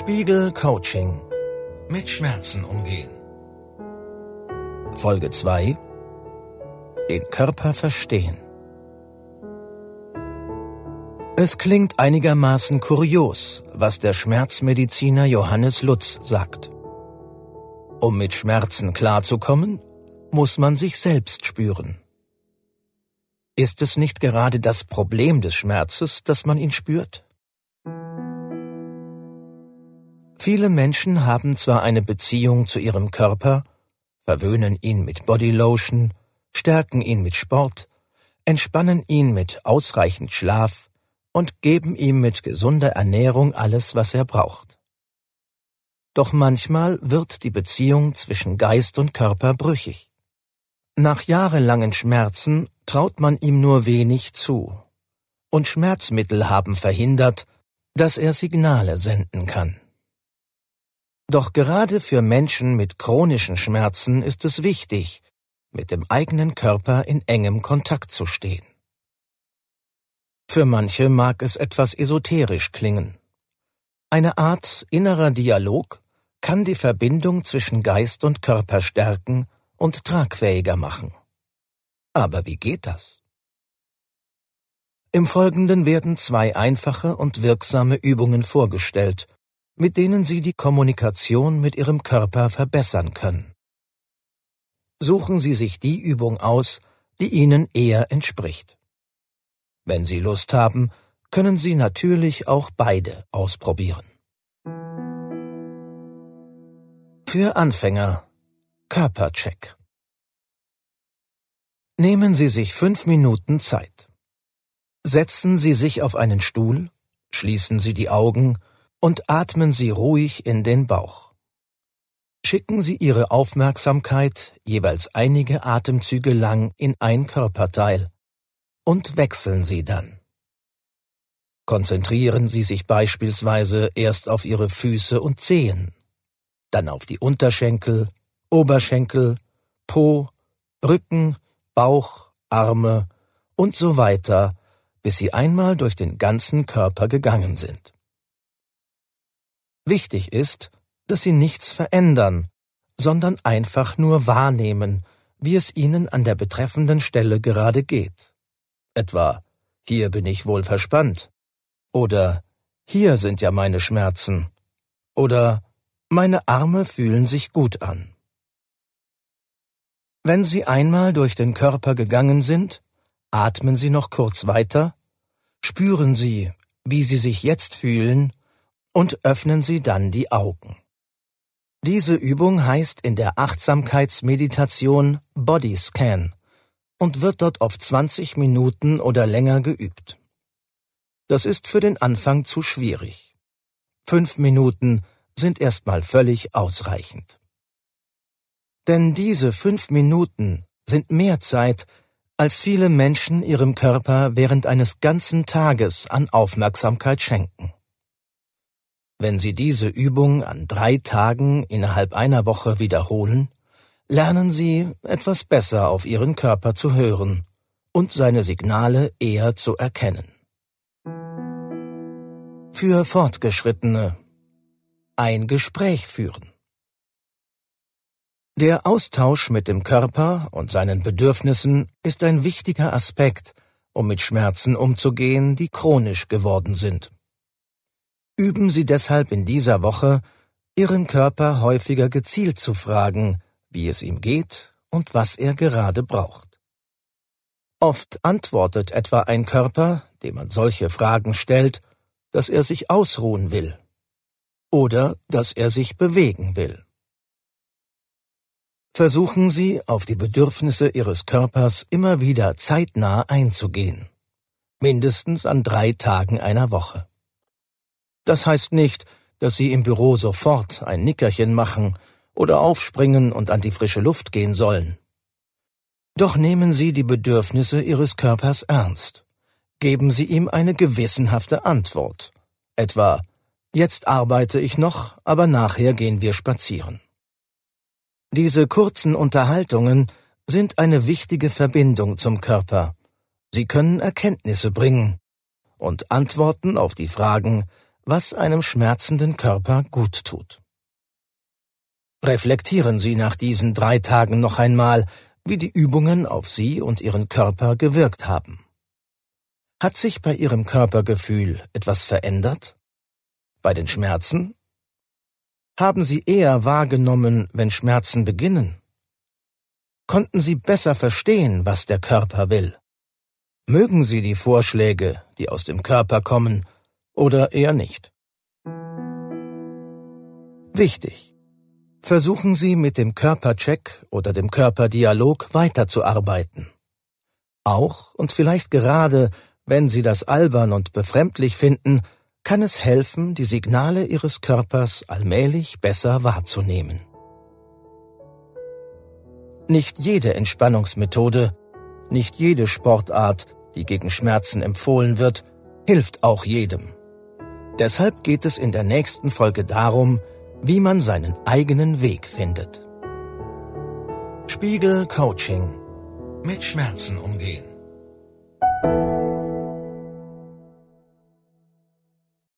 Spiegel Coaching. Mit Schmerzen umgehen. Folge 2. Den Körper verstehen. Es klingt einigermaßen kurios, was der Schmerzmediziner Johannes Lutz sagt. Um mit Schmerzen klarzukommen, muss man sich selbst spüren. Ist es nicht gerade das Problem des Schmerzes, dass man ihn spürt? Viele Menschen haben zwar eine Beziehung zu ihrem Körper, verwöhnen ihn mit Bodylotion, stärken ihn mit Sport, entspannen ihn mit ausreichend Schlaf und geben ihm mit gesunder Ernährung alles, was er braucht. Doch manchmal wird die Beziehung zwischen Geist und Körper brüchig. Nach jahrelangen Schmerzen traut man ihm nur wenig zu, und Schmerzmittel haben verhindert, dass er Signale senden kann. Doch gerade für Menschen mit chronischen Schmerzen ist es wichtig, mit dem eigenen Körper in engem Kontakt zu stehen. Für manche mag es etwas esoterisch klingen. Eine Art innerer Dialog kann die Verbindung zwischen Geist und Körper stärken und tragfähiger machen. Aber wie geht das? Im Folgenden werden zwei einfache und wirksame Übungen vorgestellt, mit denen Sie die Kommunikation mit Ihrem Körper verbessern können. Suchen Sie sich die Übung aus, die Ihnen eher entspricht. Wenn Sie Lust haben, können Sie natürlich auch beide ausprobieren. Für Anfänger Körpercheck Nehmen Sie sich fünf Minuten Zeit. Setzen Sie sich auf einen Stuhl, schließen Sie die Augen und atmen Sie ruhig in den Bauch. Schicken Sie Ihre Aufmerksamkeit jeweils einige Atemzüge lang in ein Körperteil und wechseln Sie dann. Konzentrieren Sie sich beispielsweise erst auf Ihre Füße und Zehen, dann auf die Unterschenkel, Oberschenkel, Po, Rücken, Bauch, Arme und so weiter, bis Sie einmal durch den ganzen Körper gegangen sind. Wichtig ist, dass Sie nichts verändern, sondern einfach nur wahrnehmen, wie es Ihnen an der betreffenden Stelle gerade geht. Etwa, hier bin ich wohl verspannt. Oder, hier sind ja meine Schmerzen. Oder, meine Arme fühlen sich gut an. Wenn Sie einmal durch den Körper gegangen sind, atmen Sie noch kurz weiter, spüren Sie, wie Sie sich jetzt fühlen und öffnen Sie dann die Augen. Diese Übung heißt in der Achtsamkeitsmeditation Body Scan und wird dort auf 20 Minuten oder länger geübt. Das ist für den Anfang zu schwierig. Fünf Minuten sind erstmal völlig ausreichend. Denn diese fünf Minuten sind mehr Zeit, als viele Menschen ihrem Körper während eines ganzen Tages an Aufmerksamkeit schenken. Wenn Sie diese Übung an drei Tagen innerhalb einer Woche wiederholen, lernen Sie etwas besser auf Ihren Körper zu hören und seine Signale eher zu erkennen. Für Fortgeschrittene ein Gespräch führen. Der Austausch mit dem Körper und seinen Bedürfnissen ist ein wichtiger Aspekt, um mit Schmerzen umzugehen, die chronisch geworden sind. Üben Sie deshalb in dieser Woche, Ihren Körper häufiger gezielt zu fragen, wie es ihm geht und was er gerade braucht. Oft antwortet etwa ein Körper, dem man solche Fragen stellt, dass er sich ausruhen will oder dass er sich bewegen will. Versuchen Sie, auf die Bedürfnisse Ihres Körpers immer wieder zeitnah einzugehen, mindestens an drei Tagen einer Woche. Das heißt nicht, dass Sie im Büro sofort ein Nickerchen machen oder aufspringen und an die frische Luft gehen sollen. Doch nehmen Sie die Bedürfnisse Ihres Körpers ernst. Geben Sie ihm eine gewissenhafte Antwort. Etwa, jetzt arbeite ich noch, aber nachher gehen wir spazieren. Diese kurzen Unterhaltungen sind eine wichtige Verbindung zum Körper. Sie können Erkenntnisse bringen und Antworten auf die Fragen, was einem schmerzenden Körper gut tut. Reflektieren Sie nach diesen drei Tagen noch einmal, wie die Übungen auf Sie und Ihren Körper gewirkt haben. Hat sich bei Ihrem Körpergefühl etwas verändert? Bei den Schmerzen? Haben Sie eher wahrgenommen, wenn Schmerzen beginnen? Konnten Sie besser verstehen, was der Körper will? Mögen Sie die Vorschläge, die aus dem Körper kommen, oder eher nicht? Wichtig. Versuchen Sie mit dem Körpercheck oder dem Körperdialog weiterzuarbeiten. Auch und vielleicht gerade, wenn Sie das albern und befremdlich finden, kann es helfen, die Signale Ihres Körpers allmählich besser wahrzunehmen. Nicht jede Entspannungsmethode, nicht jede Sportart, die gegen Schmerzen empfohlen wird, hilft auch jedem. Deshalb geht es in der nächsten Folge darum, wie man seinen eigenen Weg findet. Spiegel Coaching. Mit Schmerzen umgehen.